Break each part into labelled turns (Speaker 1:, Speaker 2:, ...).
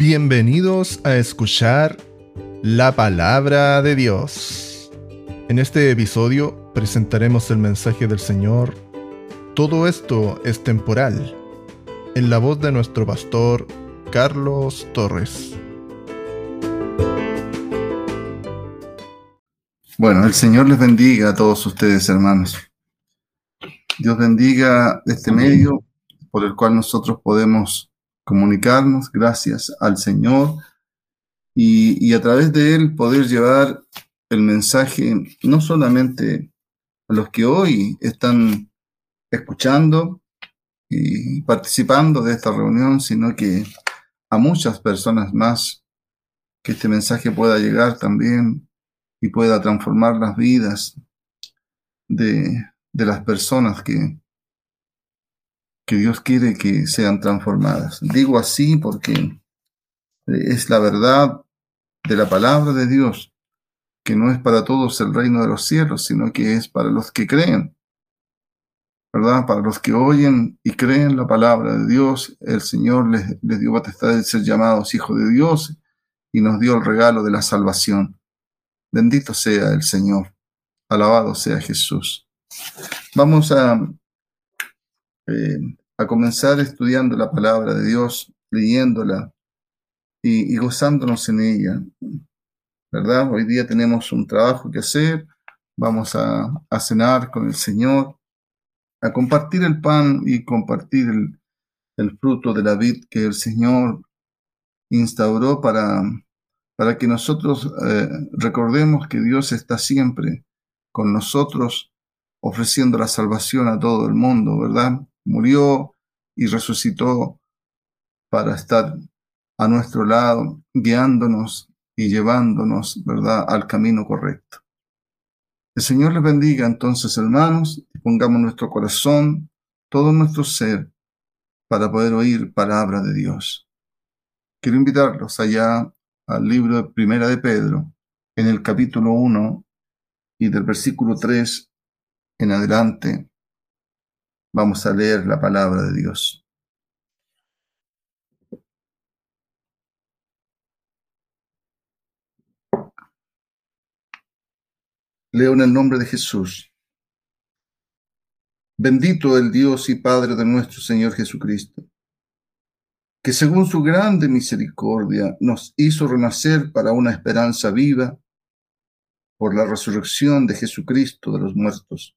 Speaker 1: Bienvenidos a escuchar la palabra de Dios. En este episodio presentaremos el mensaje del Señor. Todo esto es temporal. En la voz de nuestro pastor Carlos Torres.
Speaker 2: Bueno, el Señor les bendiga a todos ustedes, hermanos. Dios bendiga este medio por el cual nosotros podemos comunicarnos gracias al Señor y, a través de Él poder llevar el mensaje no solamente a los que hoy están escuchando y participando de esta reunión, sino que a muchas personas más, que este mensaje pueda llegar también y pueda transformar las vidas de, de las personas que, que Dios quiere que sean transformadas. Digo así porque es la verdad de la palabra de Dios, que no es para todos el reino de los cielos, sino que es para los que creen. ¿Verdad? Para los que oyen y creen la palabra de Dios, el Señor les, les dio potestad de ser llamados hijos de Dios y nos dio el regalo de la salvación. Bendito sea el Señor. Alabado sea Jesús. Vamos a eh, a comenzar estudiando la palabra de Dios, leyéndola y, gozándonos en ella. ¿Verdad? Hoy día tenemos un trabajo que hacer, vamos a, cenar con el Señor, a compartir el pan y compartir el, fruto de la vid que el Señor instauró para, para que nosotros eh, recordemos que Dios está siempre con nosotros, ofreciendo la salvación a todo el mundo, ¿verdad? Murió y resucitó para estar a nuestro lado, guiándonos y llevándonos, ¿verdad?, al camino correcto. El Señor les bendiga entonces, hermanos, y pongamos nuestro corazón, todo nuestro ser, para poder oír palabra de Dios. Quiero invitarlos allá al libro de Primera de Pedro, en el capítulo 1 y del versículo 3 en adelante, Vamos a leer la palabra de Dios. Leo en el nombre de Jesús. Bendito el Dios y Padre de nuestro Señor Jesucristo, que según su grande misericordia nos hizo renacer para una esperanza viva por la resurrección de Jesucristo de los muertos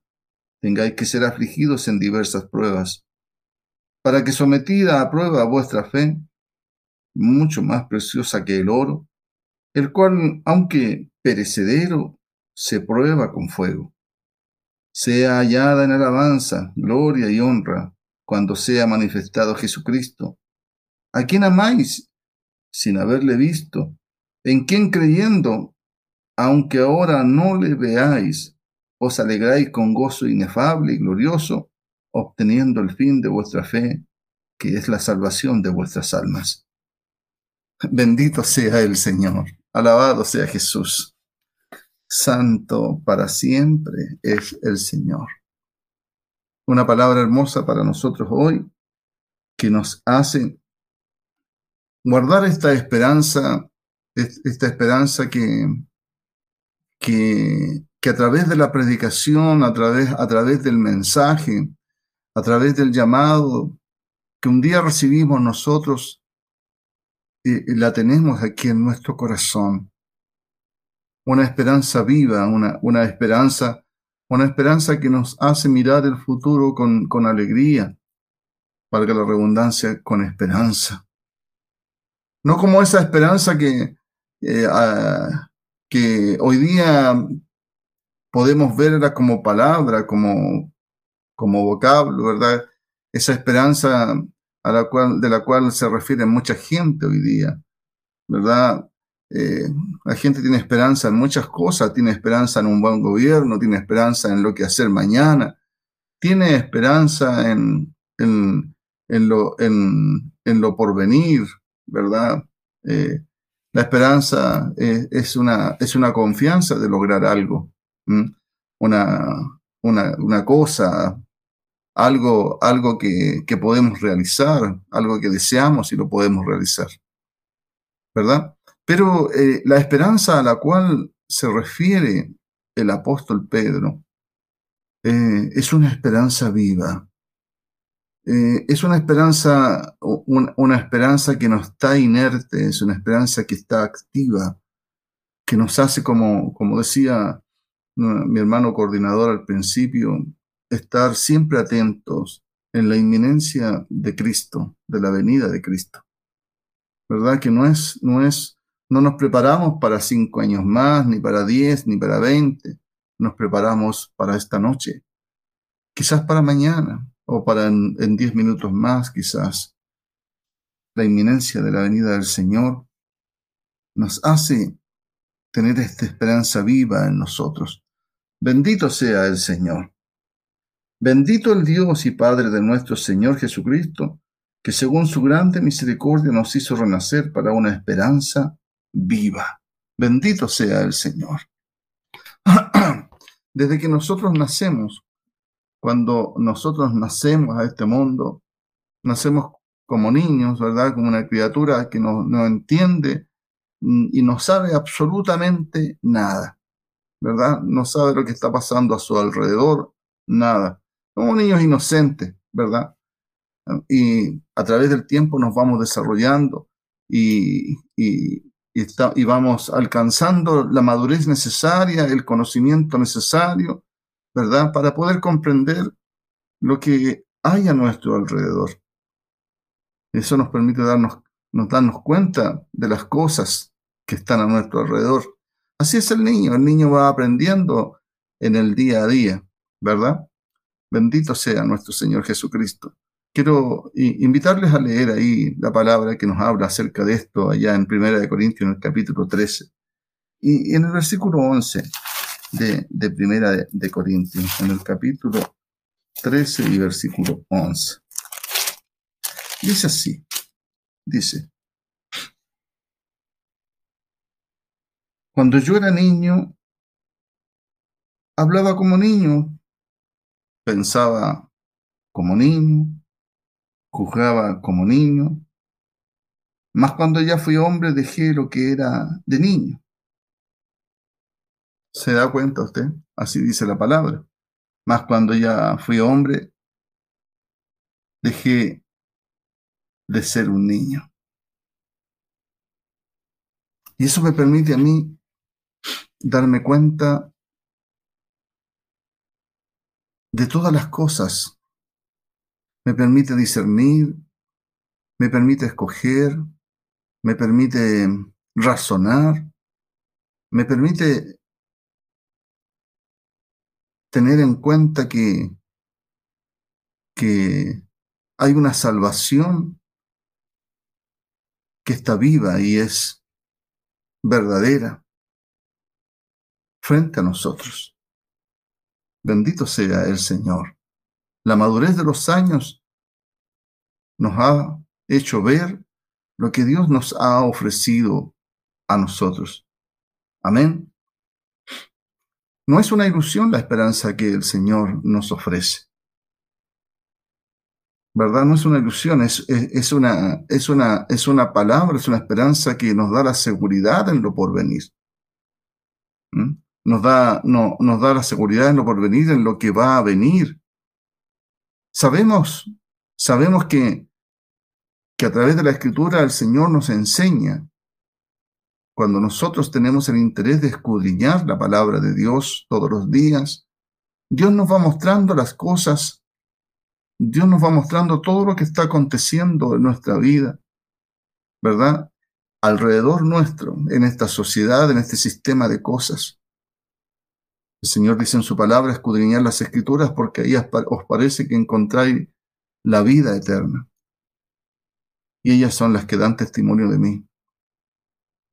Speaker 2: tengáis que ser afligidos en diversas pruebas, para que sometida a prueba vuestra fe, mucho más preciosa que el oro, el cual, aunque perecedero, se prueba con fuego, sea hallada en alabanza, gloria y honra, cuando sea manifestado Jesucristo, a quien amáis sin haberle visto, en quien creyendo, aunque ahora no le veáis, os alegráis con gozo inefable y glorioso, obteniendo el fin de vuestra fe, que es la salvación de vuestras almas. Bendito sea el Señor, alabado sea Jesús. Santo para siempre es el Señor. Una palabra hermosa para nosotros hoy que nos hace guardar esta esperanza, esta esperanza que, que que a través de la predicación, a través, a través del mensaje, a través del llamado que un día recibimos nosotros, eh, la tenemos aquí en nuestro corazón. Una esperanza viva, una, una esperanza, una esperanza que nos hace mirar el futuro con, con alegría, valga la redundancia, con esperanza. No como esa esperanza que, eh, ah, que hoy día podemos verla como palabra, como, como vocablo, ¿verdad? Esa esperanza a la cual, de la cual se refiere mucha gente hoy día. ¿verdad? Eh, la gente tiene esperanza en muchas cosas, tiene esperanza en un buen gobierno, tiene esperanza en lo que hacer mañana, tiene esperanza en, en, lo, en, lo porvenir, ¿verdad? Eh, la esperanza es, una, es una confianza de lograr algo, una, una, una, cosa, algo, algo que, que, podemos realizar, algo que deseamos y lo podemos realizar, ¿verdad? Pero eh, la esperanza a la cual se refiere el apóstol Pedro eh, es una esperanza viva. Eh, es una esperanza, una, esperanza que no está inerte, es una esperanza que está activa, que nos hace, como, como decía mi hermano coordinador al principio, estar siempre atentos en la inminencia de Cristo, de la venida de Cristo. ¿Verdad? Que no es, no es no nos preparamos para cinco años más, ni para diez, ni para veinte. Nos preparamos para esta noche. Quizás para mañana o para en, diez minutos más, quizás. La inminencia de la venida del Señor nos hace tener esta esperanza viva en nosotros. Bendito sea el Señor. Bendito el Dios y Padre de nuestro Señor Jesucristo, que según su grande misericordia nos hizo renacer para una esperanza viva. Bendito sea el Señor. Desde que nosotros nacemos, cuando nosotros nacemos a este mundo, nacemos como niños, ¿verdad? Como una criatura que no, no entiende y no sabe absolutamente nada, ¿verdad? No sabe lo que está pasando a su alrededor, nada. Como niños inocentes, ¿verdad? Y a través del tiempo nos vamos desarrollando y, y, y, vamos alcanzando la madurez necesaria, el conocimiento necesario, ¿verdad? Para poder comprender lo que hay a nuestro alrededor. Eso nos permite darnos, nos darnos cuenta de las cosas que están a nuestro alrededor. Así es el niño, el niño va aprendiendo en el día a día, ¿verdad? Bendito sea nuestro Señor Jesucristo. Quiero invitarles a leer ahí la palabra que nos habla acerca de esto allá en Primera de Corintios, en el capítulo 13. Y, en el versículo 11 de, de Primera de Corintios, en el capítulo 13 y versículo 11. Dice así, dice, cuando yo era niño, hablaba como niño, pensaba como niño, juzgaba como niño, mas cuando ya fui hombre dejé lo que era de niño. ¿Se da cuenta usted? Así dice la palabra. Mas cuando ya fui hombre, dejé de ser un niño. Y eso me permite a mí darme cuenta de todas las cosas. Me permite discernir, me permite escoger, me permite razonar, me permite tener en cuenta que, que hay una salvación que está viva y es verdadera frente a nosotros. Bendito sea el Señor. La madurez de los años nos ha hecho ver lo que Dios nos ha ofrecido a nosotros. Amén. No es una ilusión la esperanza que el Señor nos ofrece. ¿Verdad? No es una ilusión, es, una, es, una, es una palabra, es una esperanza que nos da la seguridad en lo porvenir. ¿Mm? Nos, da, no, nos da la seguridad en lo porvenir, en lo que va a venir. Sabemos, sabemos que, que a través de la escritura el Señor nos enseña, cuando nosotros tenemos el interés de escudriñar la palabra de Dios todos los días, Dios nos va mostrando las cosas, Dios nos va mostrando todo lo que está aconteciendo en nuestra vida, ¿verdad? Alrededor nuestro, en esta sociedad, en este sistema de cosas. El Señor dice en su palabra, escudriñar las escrituras porque ahí os parece que encontráis la vida eterna. Y ellas son las que dan testimonio de mí.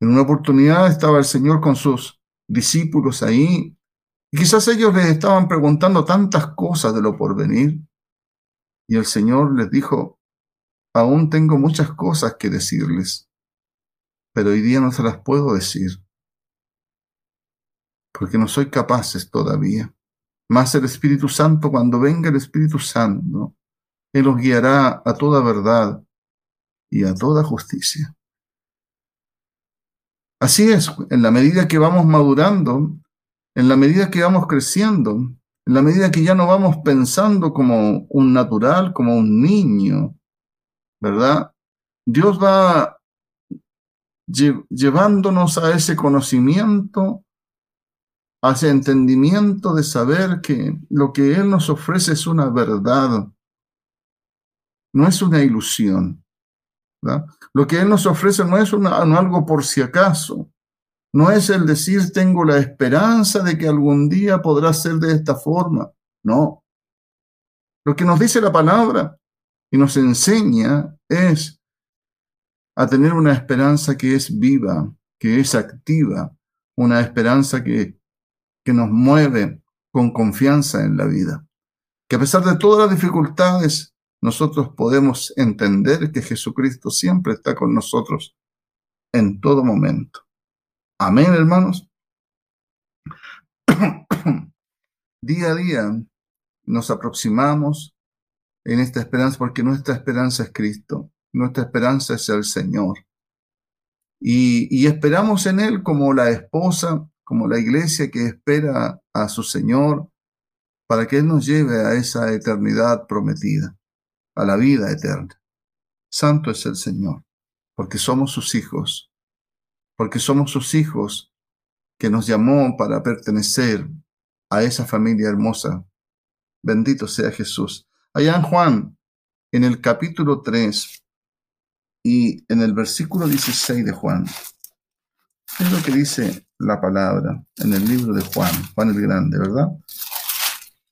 Speaker 2: En una oportunidad estaba el Señor con sus discípulos ahí y quizás ellos les estaban preguntando tantas cosas de lo porvenir y el Señor les dijo, aún tengo muchas cosas que decirles, pero hoy día no se las puedo decir porque no soy capaces todavía. Más el Espíritu Santo, cuando venga el Espíritu Santo, Él los guiará a toda verdad y a toda justicia. Así es, en la medida que vamos madurando, en la medida que vamos creciendo, en la medida que ya no vamos pensando como un natural, como un niño, ¿verdad? Dios va llevándonos a ese conocimiento hacia entendimiento de saber que lo que Él nos ofrece es una verdad, no es una ilusión. Lo que Él nos ofrece no es algo por si acaso, no es el decir tengo la esperanza de que algún día podrá ser de esta forma, no. Lo que nos dice la palabra y nos enseña es a tener una esperanza que es viva, que es activa, una esperanza que que nos mueve con confianza en la vida. Que a pesar de todas las dificultades, nosotros podemos entender que Jesucristo siempre está con nosotros en todo momento. Amén, hermanos. día a día nos aproximamos en esta esperanza porque nuestra esperanza es Cristo, nuestra esperanza es el Señor. Y, y esperamos en Él como la esposa como la iglesia que espera a su Señor para que Él nos lleve a esa eternidad prometida, a la vida eterna. Santo es el Señor, porque somos sus hijos, porque somos sus hijos que nos llamó para pertenecer a esa familia hermosa. Bendito sea Jesús. Allá en Juan, en el capítulo 3 y en el versículo 16 de Juan, es lo que dice la palabra en el libro de Juan, Juan el Grande, ¿verdad?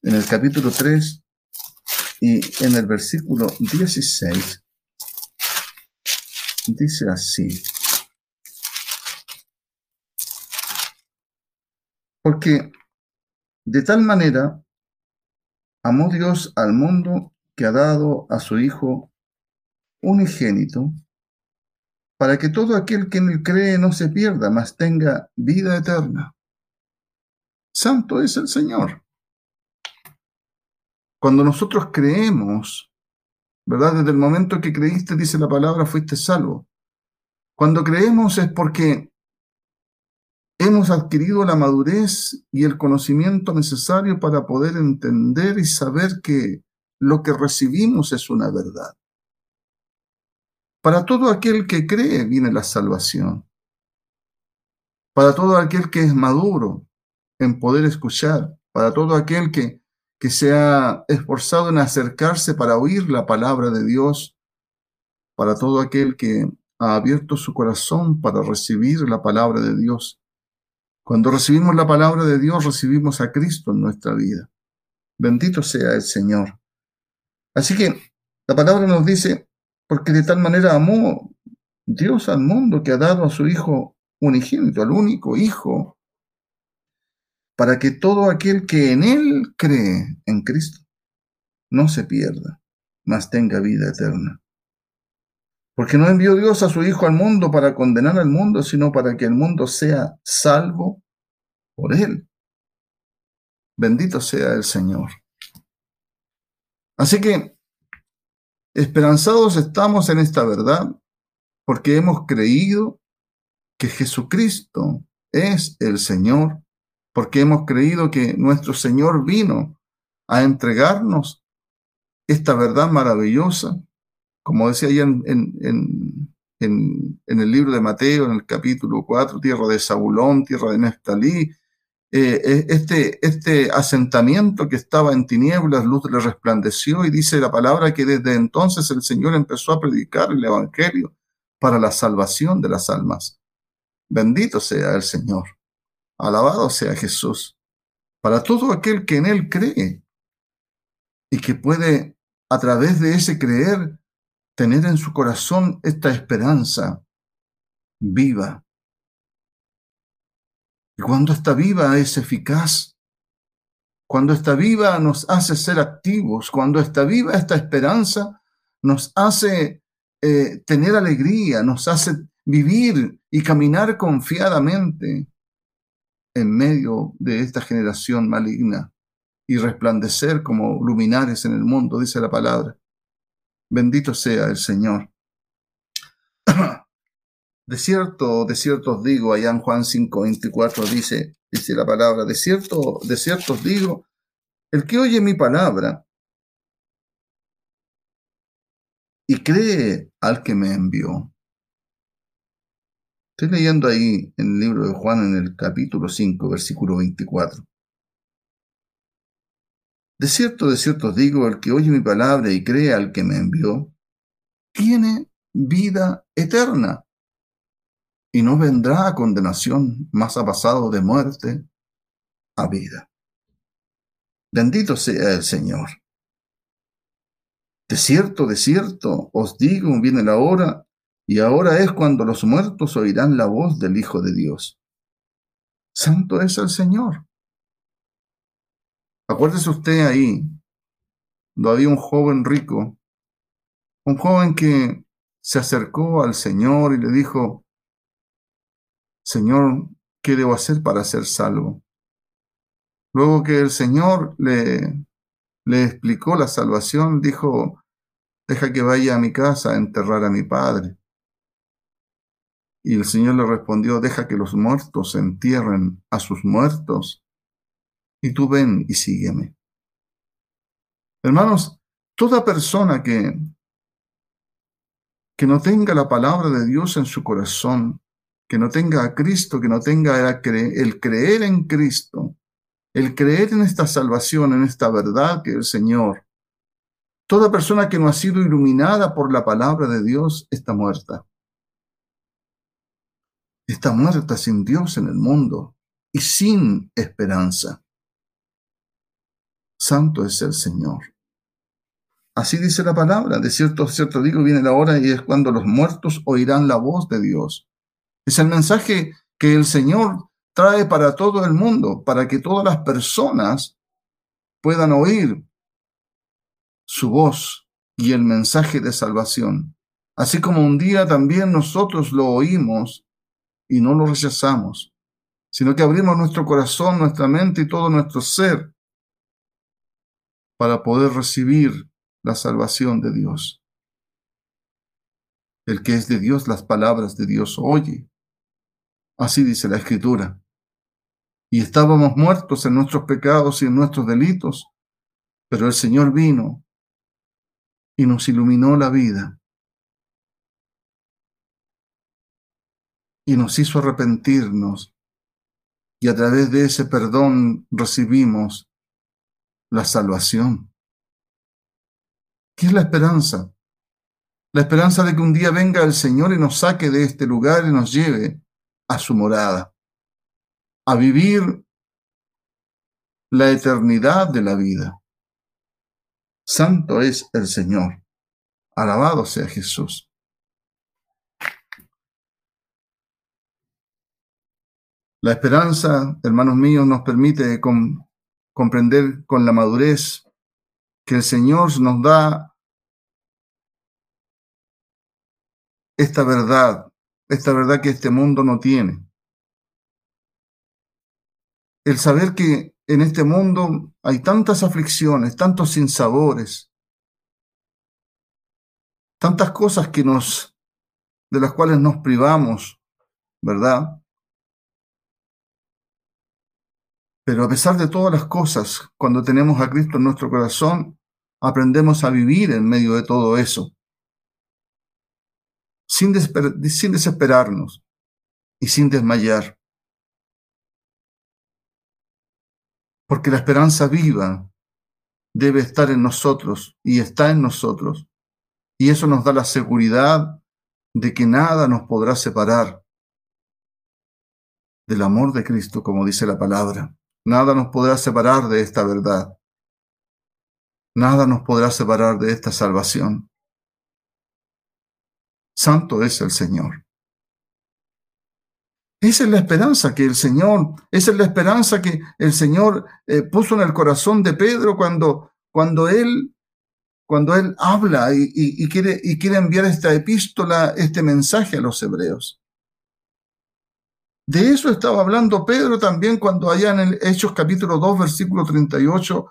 Speaker 2: En el capítulo 3 y en el versículo 16 dice así. Porque de tal manera amó Dios al mundo que ha dado a su Hijo unigénito para que todo aquel que en él cree no se pierda, mas tenga vida eterna. Santo es el Señor. Cuando nosotros creemos, ¿verdad? Desde el momento que creíste, dice la palabra, fuiste salvo. Cuando creemos es porque hemos adquirido la madurez y el conocimiento necesario para poder entender y saber que lo que recibimos es una verdad. Para todo aquel que cree viene la salvación. Para todo aquel que es maduro en poder escuchar, para todo aquel que, que se ha esforzado en acercarse para oír la palabra de Dios, para todo aquel que ha abierto su corazón para recibir la palabra de Dios. Cuando recibimos la palabra de Dios, recibimos a Cristo en nuestra vida. Bendito sea el Señor. Así que la palabra nos dice, porque de tal manera amó Dios al mundo que ha dado a su Hijo unigénito, al único Hijo, para que todo aquel que en Él cree en Cristo no se pierda, mas tenga vida eterna. Porque no envió Dios a su Hijo al mundo para condenar al mundo, sino para que el mundo sea salvo por Él. Bendito sea el Señor. Así que Esperanzados estamos en esta verdad porque hemos creído que Jesucristo es el Señor, porque hemos creído que nuestro Señor vino a entregarnos esta verdad maravillosa, como decía ahí en, en, en, en, el libro de Mateo, en el capítulo 4, tierra de Zabulón, tierra de Neftalí, eh, eh, este, este asentamiento que estaba en tinieblas, luz le resplandeció y dice la palabra que desde entonces el Señor empezó a predicar el Evangelio para la salvación de las almas. Bendito sea el Señor. Alabado sea Jesús. Para todo aquel que en Él cree y que puede a través de ese creer tener en su corazón esta esperanza viva Y cuando está viva es eficaz. Cuando está viva nos hace ser activos. Cuando está viva esta esperanza nos hace eh, tener alegría, nos hace vivir y caminar confiadamente en medio de esta generación maligna y resplandecer como luminares en el mundo, dice la palabra. Bendito sea el Señor. De cierto, de cierto os digo, allá en Juan 5, 24 dice, dice la palabra, de cierto, de cierto os digo, el que oye mi palabra y cree al que me envió. Estoy leyendo ahí en el libro de Juan en el capítulo 5, versículo 24. De cierto, de cierto os digo, el que oye mi palabra y cree al que me envió, tiene vida eterna y no vendrá condenación, más ha pasado de muerte a vida. Bendito sea el Señor. De cierto, de cierto, os digo, viene la hora, y ahora es cuando los muertos oirán la voz del Hijo de Dios. Santo es el Señor. Acuérdese usted ahí, donde había un joven rico, un joven que se acercó al Señor y le dijo, Señor, ¿qué debo hacer para ser salvo? Luego que el Señor le, le explicó la salvación, dijo, deja que vaya a mi casa a enterrar a mi padre. Y el Señor le respondió, deja que los muertos entierren a sus muertos y tú ven y sígueme. Hermanos, toda persona que, que no tenga la palabra de Dios en su corazón, que no tenga a Cristo, que no tenga el creer en Cristo, el creer en esta salvación, en esta verdad que el Señor, toda persona que no ha sido iluminada por la palabra de Dios está muerta. Está muerta sin Dios en el mundo y sin esperanza. Santo es el Señor. Así dice la palabra. De cierto, cierto digo, viene la hora y es cuando los muertos oirán la voz de Dios. Es el mensaje que el Señor trae para todo el mundo, para que todas las personas puedan oír su voz y el mensaje de salvación. Así como un día también nosotros lo oímos y no lo rechazamos, sino que abrimos nuestro corazón, nuestra mente y todo nuestro ser para poder recibir la salvación de Dios. El que es de Dios, las palabras de Dios oye. Así dice la Escritura. Y estábamos muertos en nuestros pecados y en nuestros delitos, pero el Señor vino y nos iluminó la vida y nos hizo arrepentirnos y a través de ese perdón recibimos la salvación. ¿Qué es la esperanza? La esperanza de que un día venga el Señor y nos saque de este lugar y nos lleve a su morada, a vivir la eternidad de la vida. Santo es el Señor. Alabado sea Jesús. La esperanza, hermanos míos, nos permite comprender con la madurez que el Señor nos da esta verdad, esta verdad que este mundo no tiene. El saber que en este mundo hay tantas aflicciones, tantos sinsabores, tantas cosas que nos de las cuales nos privamos, ¿verdad? Pero a pesar de todas las cosas, cuando tenemos a Cristo en nuestro corazón, aprendemos a vivir en medio de todo eso, sin, sin desesperarnos y sin desmayar. Porque la esperanza viva debe estar en nosotros y está en nosotros. Y eso nos da la seguridad de que nada nos podrá separar del amor de Cristo, como dice la palabra. Nada nos podrá separar de esta verdad. Nada nos podrá separar de esta salvación. Santo es el Señor. Esa es la esperanza que el Señor, esa es la esperanza que el Señor eh, puso en el corazón de Pedro cuando, cuando él, cuando él habla y, quiere, y quiere enviar esta epístola, este mensaje a los hebreos. De eso estaba hablando Pedro también cuando allá en el Hechos capítulo 2, versículo 38,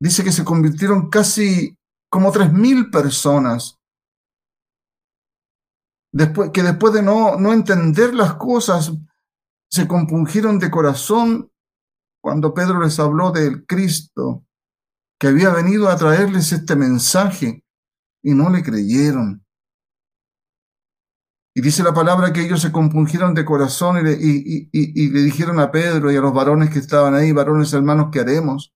Speaker 2: dice que se convirtieron casi como tres mil personas después, que después de no, no entender las cosas, se compungieron de corazón cuando Pedro les habló del Cristo, que había venido a traerles este mensaje, y no le creyeron. Y dice la palabra que ellos se compungieron de corazón y le, y le, dijeron a Pedro y a los varones que estaban ahí, varones hermanos, ¿qué haremos?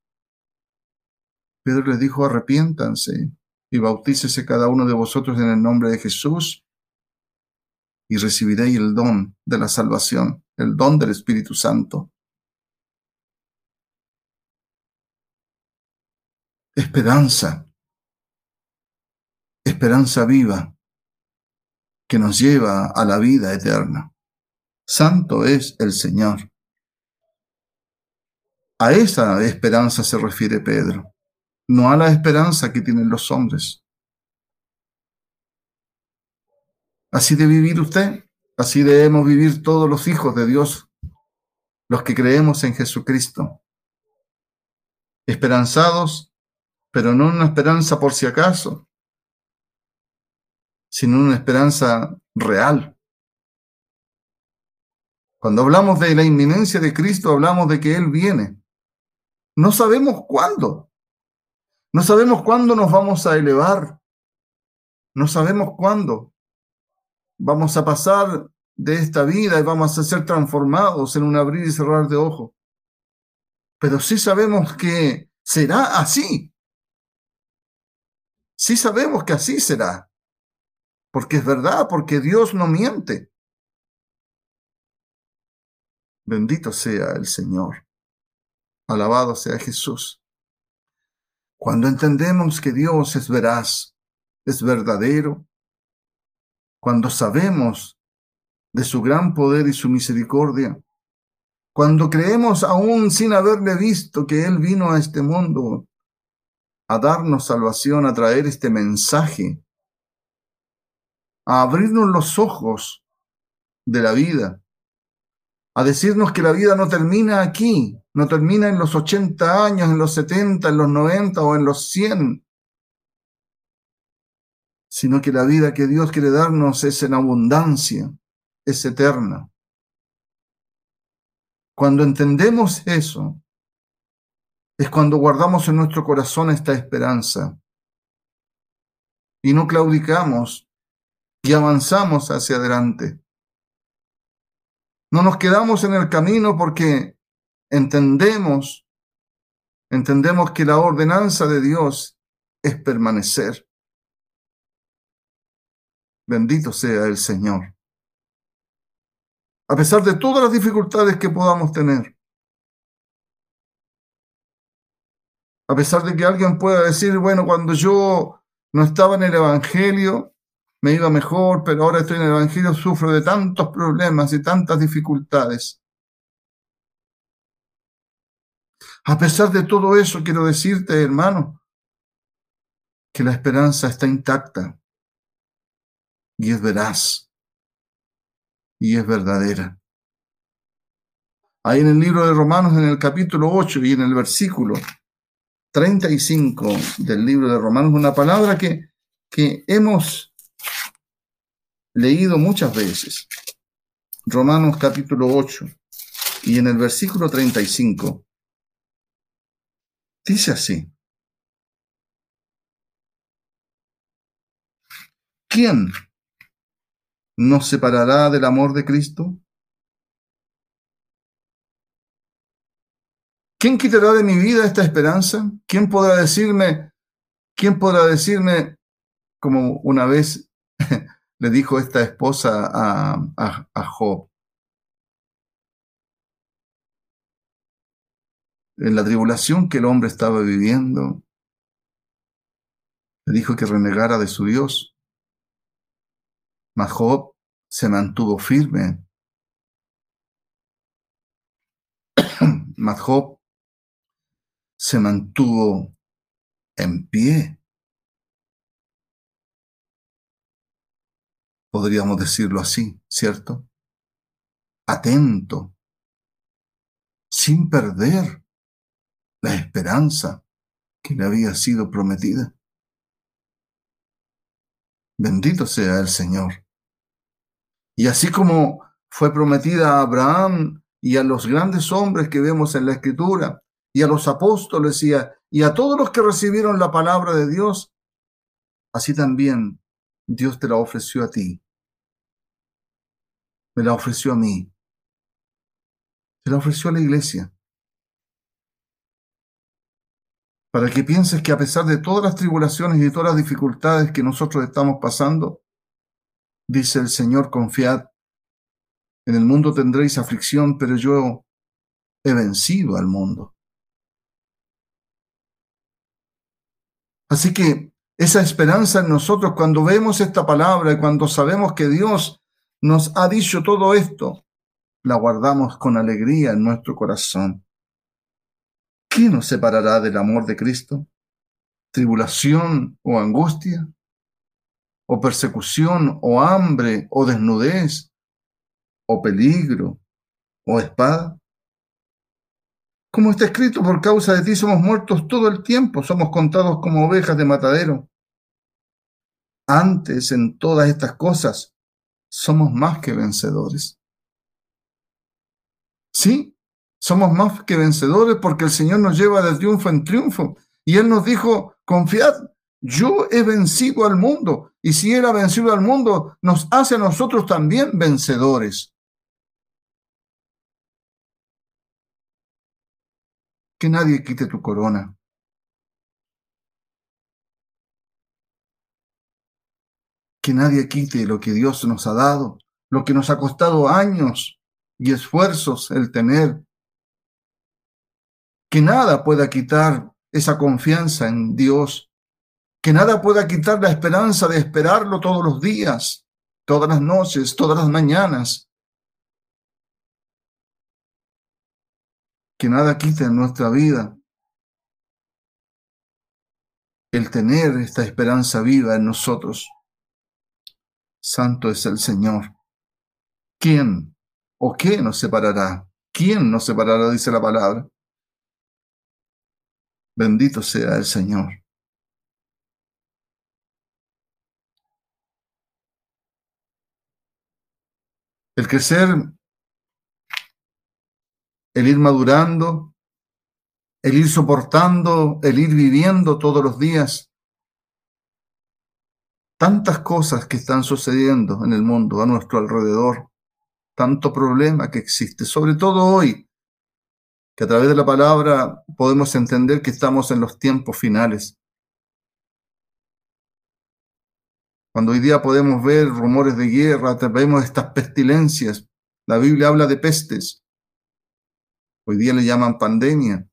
Speaker 2: Pedro les dijo, arrepiéntanse y bautícese cada uno de vosotros en el nombre de Jesús y recibiréis el don de la salvación, el don del Espíritu Santo. Esperanza, esperanza viva que nos lleva a la vida eterna. Santo es el Señor. A esa esperanza se refiere Pedro, no a la esperanza que tienen los hombres. Así de vivir usted, así debemos vivir todos los hijos de Dios, los que creemos en Jesucristo. Esperanzados, pero no una esperanza por si acaso, sino una esperanza real. Cuando hablamos de la inminencia de Cristo, hablamos de que Él viene. No sabemos cuándo. No sabemos cuándo nos vamos a elevar. No sabemos cuándo vamos a pasar de esta vida y vamos a ser transformados en un abrir y cerrar de ojos. Pero sí sabemos que será así. Sí sabemos que así será. Porque es verdad, porque Dios no miente. Bendito sea el Señor. Alabado sea Jesús. Cuando entendemos que Dios es veraz, es verdadero, cuando sabemos de su gran poder y su misericordia, cuando creemos aún sin haberle visto que Él vino a este mundo a darnos salvación, a traer este mensaje, a abrirnos los ojos de la vida, a decirnos que la vida no termina aquí, no termina en los 80 años, en los 70, en los 90 o en los 100, sino que la vida que Dios quiere darnos es en abundancia, es eterna. Cuando entendemos eso, es cuando guardamos en nuestro corazón esta esperanza y no claudicamos y avanzamos hacia adelante. No nos quedamos en el camino porque entendemos, entendemos que la ordenanza de Dios es permanecer. Bendito sea el Señor. A pesar de todas las dificultades que podamos tener. A pesar de que alguien pueda decir, bueno, cuando yo no estaba en el Evangelio, me iba mejor, pero ahora estoy en el Evangelio, sufro de tantos problemas y tantas dificultades. A pesar de todo eso, quiero decirte, hermano, que la esperanza está intacta y es veraz y es verdadera. Ahí en el libro de Romanos, en el capítulo 8 y en el versículo 35 del libro de Romanos, una palabra que, que hemos leído muchas veces. Romanos capítulo 8 y en el versículo 35 dice así. ¿Quién nos separará del amor de Cristo? ¿Quién quitará de mi vida esta esperanza? ¿Quién podrá decirme, quién podrá decirme, como una vez le dijo esta esposa a, a Job, en la tribulación que el hombre estaba viviendo, le dijo que renegara de su Dios. Mas se mantuvo firme. Mas se mantuvo en pie. Podríamos decirlo así, ¿cierto? Atento, sin perder la esperanza que le había sido prometida. Bendito sea el Señor. Y así como fue prometida a Abraham y a los grandes hombres que vemos en la Escritura, y a los apóstoles y a, y a todos los que recibieron la palabra de Dios, así también Dios te la ofreció a ti. Me la ofreció a mí. Se la ofreció a la iglesia. Para que pienses que a pesar de todas las tribulaciones y todas las dificultades que nosotros estamos pasando, dice el Señor, confiad. En el mundo tendréis aflicción, pero yo he vencido al mundo. Así que esa esperanza en nosotros, cuando vemos esta palabra y cuando sabemos que Dios nos ha dicho todo esto, la guardamos con alegría en nuestro corazón. ¿Qué nos separará del amor de Cristo? ¿Tribulación o angustia? ¿O persecución o hambre o desnudez? ¿O peligro o espada? Como está escrito, por causa de ti somos muertos todo el tiempo, somos contados como ovejas de matadero. Antes, en todas estas cosas, somos más que vencedores. Sí, somos más que vencedores porque el Señor nos lleva de triunfo en triunfo. Y Él nos dijo, confiad, yo he vencido al mundo. Y si Él ha vencido al mundo, nos hace a nosotros también vencedores. que nadie quite tu corona. Que nadie quite lo que Dios nos ha dado, lo que nos ha costado años y esfuerzos el tener. Que nada pueda quitar esa confianza en Dios. Que nada pueda quitar la esperanza de esperarlo todos los días, todas las noches, todas las mañanas. que nada quite en nuestra vida el tener esta esperanza viva en nosotros. Santo es el Señor. ¿Quién o qué nos separará? ¿Quién nos separará? Dice la palabra. Bendito sea el Señor. El crecer el ir madurando, el ir soportando, el ir viviendo todos los días. Tantas cosas que están sucediendo en el mundo a nuestro alrededor, tanto problema que existe, sobre todo hoy, que a través de la palabra podemos entender que estamos en los tiempos finales. Cuando hoy día podemos ver rumores de guerra, vemos estas pestilencias, la Biblia habla de pestes, Hoy día le llaman pandemia.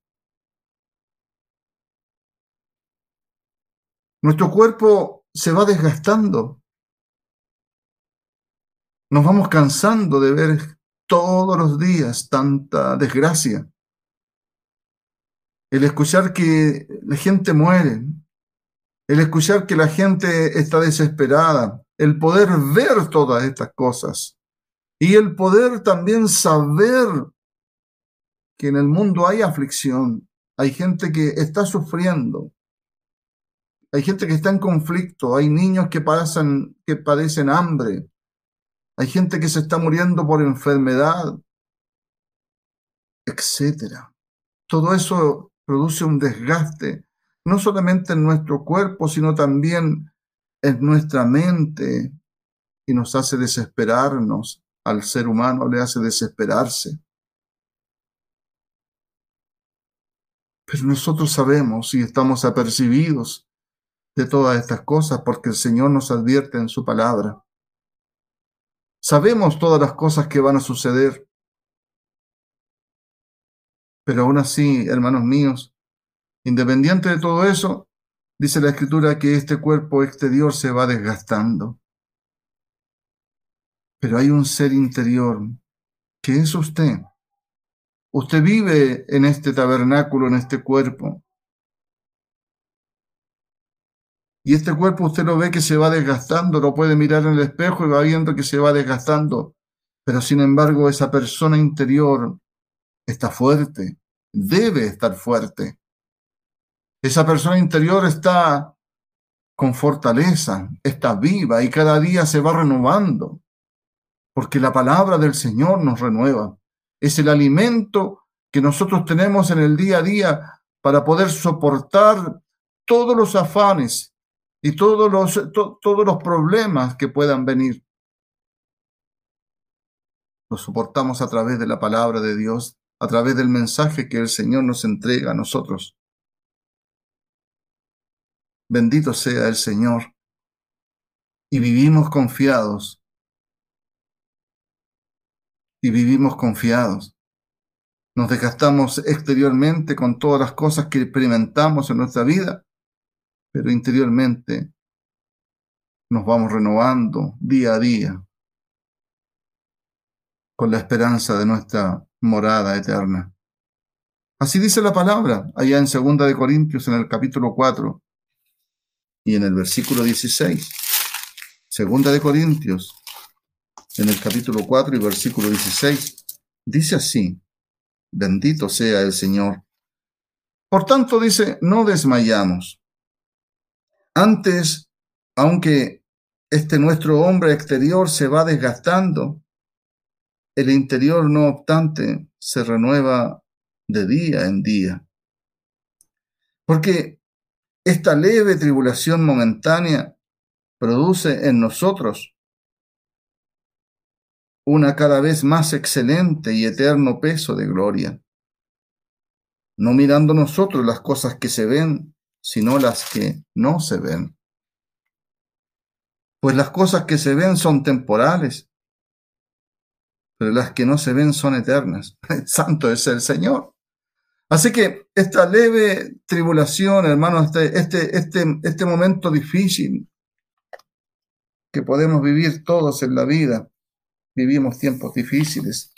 Speaker 2: Nuestro cuerpo se va desgastando. Nos vamos cansando de ver todos los días tanta desgracia. El escuchar que la gente muere, el escuchar que la gente está desesperada, el poder ver todas estas cosas y el poder también saber que en el mundo hay aflicción, hay gente que está sufriendo, hay gente que está en conflicto, hay niños que, pasan, que padecen hambre, hay gente que se está muriendo por enfermedad, etcétera. Todo eso produce un desgaste, no solamente en nuestro cuerpo, sino también en nuestra mente, y nos hace desesperarnos. Al ser humano le hace desesperarse. Pero nosotros sabemos y estamos apercibidos de todas estas cosas porque el Señor nos advierte en su palabra. Sabemos todas las cosas que van a suceder. Pero aún así, hermanos míos, independiente de todo eso, dice la Escritura que este cuerpo exterior se va desgastando. Pero hay un ser interior que es usted, usted vive en este tabernáculo, en este cuerpo. Y este cuerpo usted lo ve que se va desgastando, lo puede mirar en el espejo y va viendo que se va desgastando. Pero sin embargo, esa persona interior está fuerte, debe estar fuerte. Esa persona interior está con fortaleza, está viva y cada día se va renovando, porque la palabra del Señor nos renueva. Es el alimento que nosotros tenemos en el día a día para poder soportar todos los afanes y todos los, todos los problemas que puedan venir. Los soportamos a través de la palabra de Dios, a través del mensaje que el Señor nos entrega a nosotros. Bendito sea el Señor. Y vivimos confiados. Y vivimos confiados. Nos desgastamos exteriormente con todas las cosas que experimentamos en nuestra vida, pero interiormente nos vamos renovando día a día con la esperanza de nuestra morada eterna. Así dice la palabra allá en 2 de Corintios en el capítulo 4 y en el versículo 16. Segunda de Corintios, en el capítulo 4 y versículo 16, dice así, bendito sea el Señor. Por tanto, dice, no desmayamos. Antes, aunque este nuestro hombre exterior se va desgastando, el interior, no obstante, se renueva de día en día. Porque esta leve tribulación momentánea produce en nosotros una cada vez más excelente y eterno peso de gloria, no mirando nosotros las cosas que se ven, sino las que no se ven. Pues las cosas que se ven son temporales, pero las que no se ven son eternas. Santo es el Señor. Así que esta leve tribulación, hermanos, este, este, este, este momento difícil que podemos vivir todos en la vida, vivimos tiempos difíciles,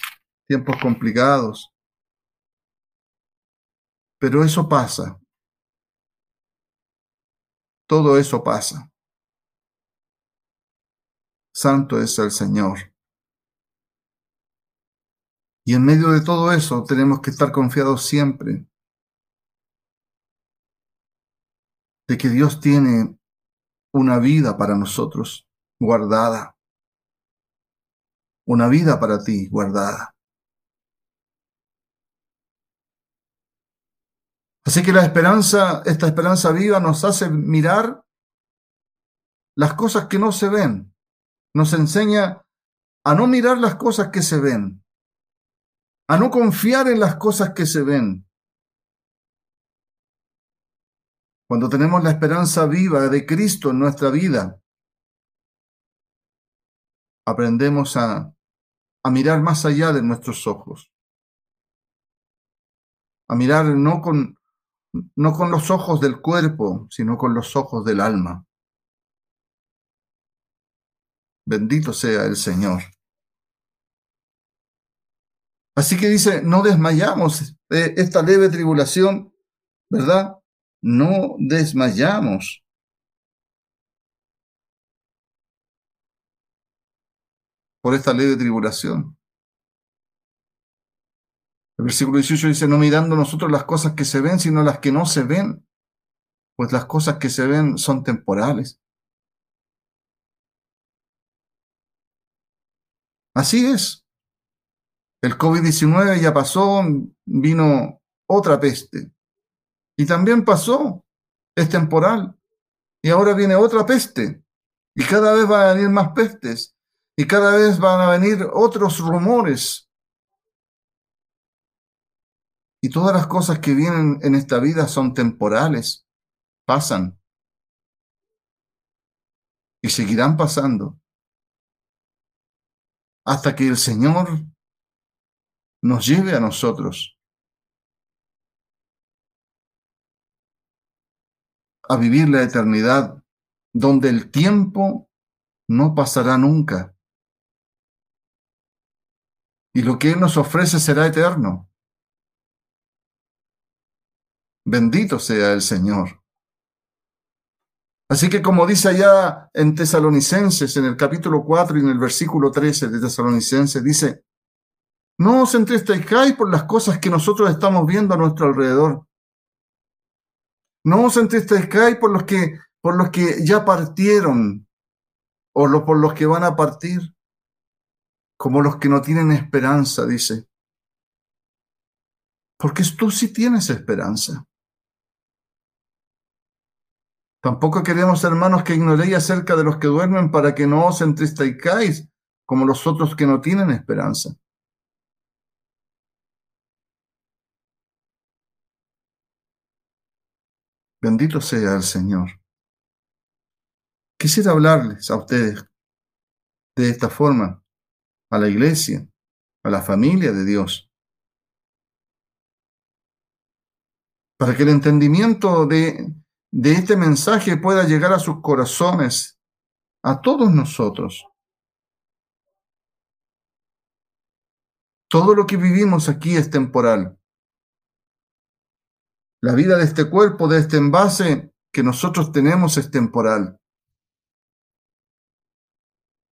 Speaker 2: tiempos complicados, pero eso pasa. Todo eso pasa. Santo es el Señor. Y en medio de todo eso tenemos que estar confiados siempre de que Dios tiene una vida para nosotros guardada. Una vida para ti guardada. Así que la esperanza, esta esperanza viva nos hace mirar las cosas que no se ven. Nos enseña a no mirar las cosas que se ven, a no confiar en las cosas que se ven. Cuando tenemos la esperanza viva de Cristo en nuestra vida, aprendemos a, a mirar más allá de nuestros ojos, a mirar no con, no con los ojos del cuerpo, sino con los ojos del alma. Bendito sea el Señor. Así que dice, no desmayamos de esta leve tribulación, ¿verdad? No desmayamos. Por esta leve tribulación. El versículo 18 dice, no mirando nosotros las cosas que se ven, sino las que no se ven, pues las cosas que se ven son temporales. Así es. El COVID-19 ya pasó, vino otra peste. Y también pasó, es temporal. Y ahora viene otra peste. Y cada vez van a venir más pestes. Y cada vez van a venir otros rumores. Y todas las cosas que vienen en esta vida son temporales, pasan. Y seguirán pasando. Hasta que el Señor nos lleve a nosotros a vivir la eternidad donde el tiempo no pasará nunca. Y lo que Él nos ofrece será eterno. Bendito sea el Señor. Así que como dice allá en Tesalonicenses, en el capítulo 4 y en el versículo 13 de Tesalonicenses, dice, no os entristezcáis por las cosas que nosotros estamos viendo a nuestro alrededor. No os entristezcáis por los que, por los que ya partieron o por los que van a partir, como los que no tienen esperanza, dice. Porque tú sí tienes esperanza. Tampoco queremos, hermanos, que ignoréis acerca de los que duermen para que no os entristezcáis como los otros que no tienen esperanza. Bendito sea el Señor. Quisiera hablarles a ustedes de esta forma, a la iglesia, a la familia de Dios, para que el entendimiento de, de este mensaje pueda llegar a sus corazones, a todos nosotros. Todo lo que vivimos aquí es temporal. La vida de este cuerpo, de este envase que nosotros tenemos es temporal.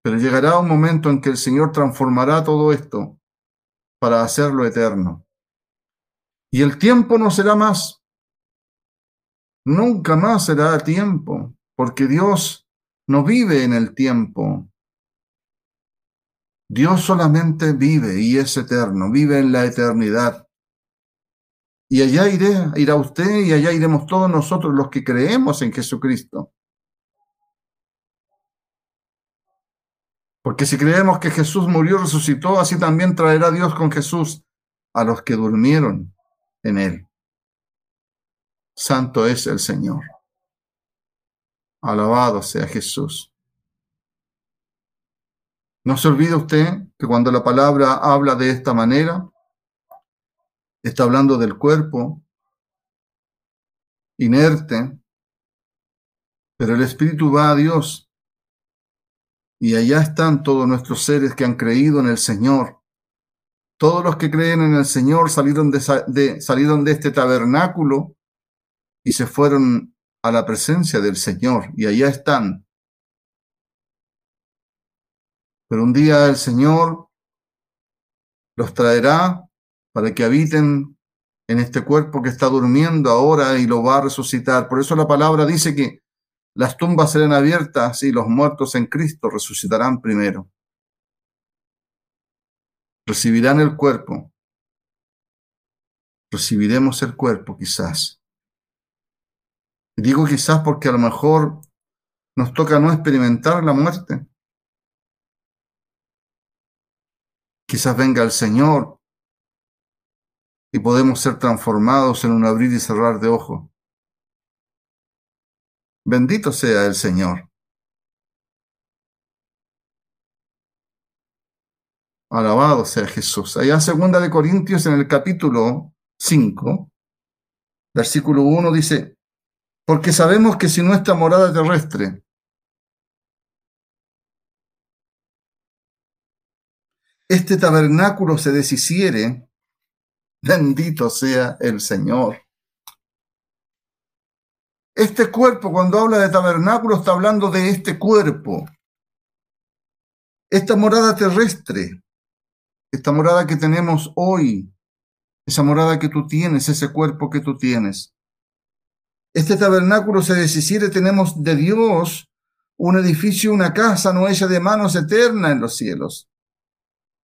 Speaker 2: Pero llegará un momento en que el Señor transformará todo esto para hacerlo eterno. Y el tiempo no será más. Nunca más será tiempo, porque Dios no vive en el tiempo. Dios solamente vive y es eterno, vive en la eternidad. Y allá iré, irá usted y allá iremos todos nosotros los que creemos en Jesucristo. Porque si creemos que Jesús murió, resucitó, así también traerá Dios con Jesús a los que durmieron en él. Santo es el Señor. Alabado sea Jesús. No se olvide usted que cuando la palabra habla de esta manera, está hablando del cuerpo inerte, pero el espíritu va a Dios. Y allá están todos nuestros seres que han creído en el Señor. Todos los que creen en el Señor salieron de, salieron de este tabernáculo y se fueron a la presencia del Señor. Y allá están. Pero un día el Señor los traerá para que habiten en este cuerpo que está durmiendo ahora y lo va a resucitar. Por eso la palabra dice que las tumbas serán abiertas y los muertos en Cristo resucitarán primero. Recibirán el cuerpo. Recibiremos el cuerpo quizás. Digo quizás porque a lo mejor nos toca no experimentar la muerte. Quizás venga el Señor y podemos ser transformados en un abrir y cerrar de ojos. Bendito sea el Señor. Alabado sea Jesús. Allá segunda de Corintios en el capítulo 5, versículo 1 dice, porque sabemos que si nuestra morada terrestre este tabernáculo se deshiciere, Bendito sea el Señor. Este cuerpo, cuando habla de tabernáculo, está hablando de este cuerpo. Esta morada terrestre, esta morada que tenemos hoy, esa morada que tú tienes, ese cuerpo que tú tienes. Este tabernáculo se deshiciere, tenemos de Dios un edificio, una casa no hecha de manos eterna en los cielos.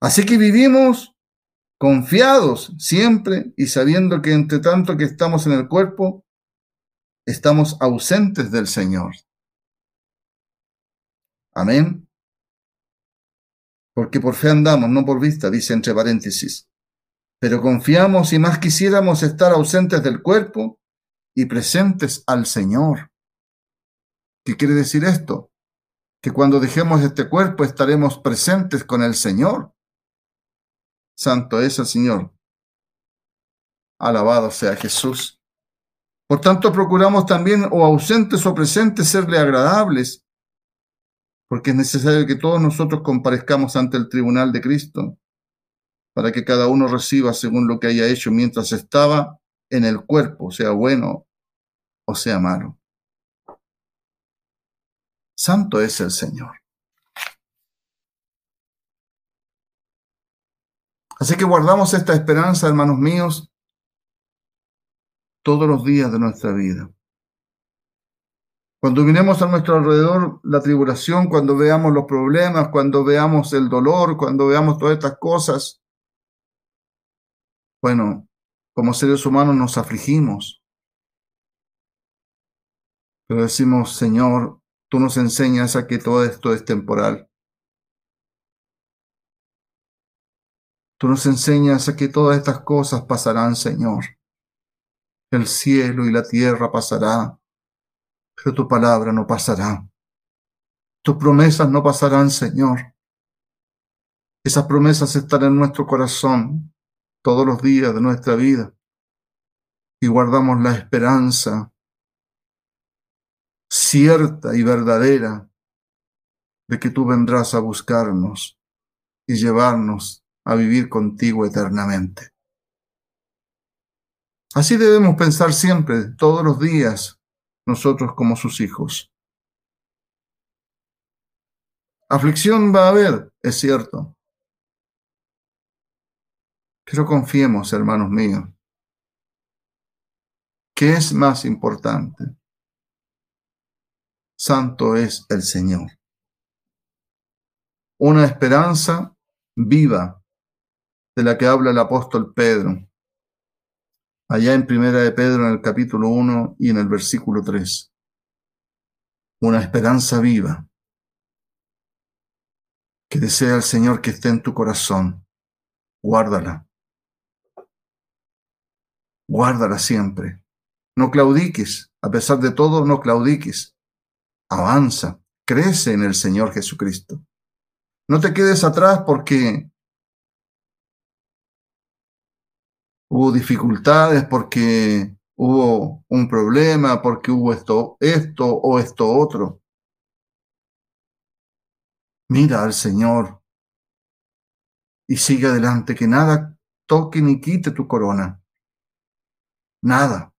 Speaker 2: Así que vivimos confiados siempre y sabiendo que entre tanto que estamos en el cuerpo, estamos ausentes del Señor. Amén. Porque por fe andamos, no por vista, dice entre paréntesis. pero confiamos y más quisiéramos estar ausentes del cuerpo y presentes al Señor. ¿Qué quiere decir esto? Que cuando dejemos este cuerpo estaremos presentes con el Señor. Santo es el Señor. Alabado sea Jesús. Por tanto, procuramos también, o ausentes o presentes, serle agradables, porque es necesario que todos nosotros comparezcamos ante el tribunal de Cristo, para que cada uno reciba según lo que haya hecho mientras estaba en el cuerpo, sea bueno o sea malo. Santo es el Señor. Así que guardamos esta esperanza, hermanos míos, todos los días de nuestra vida. Cuando miremos a nuestro alrededor la tribulación, cuando veamos los problemas, cuando veamos el dolor, cuando veamos todas estas cosas, bueno, como seres humanos nos afligimos. Pero decimos, Señor, tú nos enseñas a que todo esto es temporal. Tú nos enseñas a que todas estas cosas pasarán, Señor. El cielo y la tierra pasará, pero tu palabra no pasará. Tus promesas no pasarán, Señor. Esas promesas están en nuestro corazón todos los días de nuestra vida y guardamos la esperanza cierta y verdadera de que tú vendrás a buscarnos y llevarnos a vivir contigo eternamente. Así debemos pensar siempre, todos los días, nosotros como sus hijos. Aflicción va a haber, es cierto. Pero confiemos, hermanos míos. ¿Qué es más importante? Santo es el Señor. Una esperanza viva de la que habla el apóstol Pedro allá en Primera de Pedro en el capítulo 1 y en el versículo 3. Una esperanza viva que desea el Señor que esté en tu corazón. Guárdala. Guárdala siempre. No claudiques. A pesar de todo, no claudiques. Avanza. Crece en el Señor Jesucristo. No te quedes atrás porque hubo dificultades porque hubo un problema, porque hubo esto, esto o esto otro. Mira al Señor y sigue adelante, que nada toque ni quite tu corona. Nada.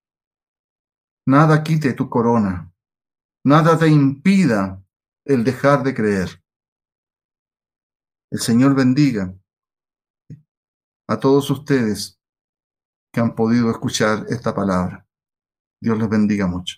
Speaker 2: Nada quite tu corona. Nada te impida el dejar de creer. El Señor bendiga a todos ustedes que han podido escuchar esta palabra. Dios les bendiga mucho.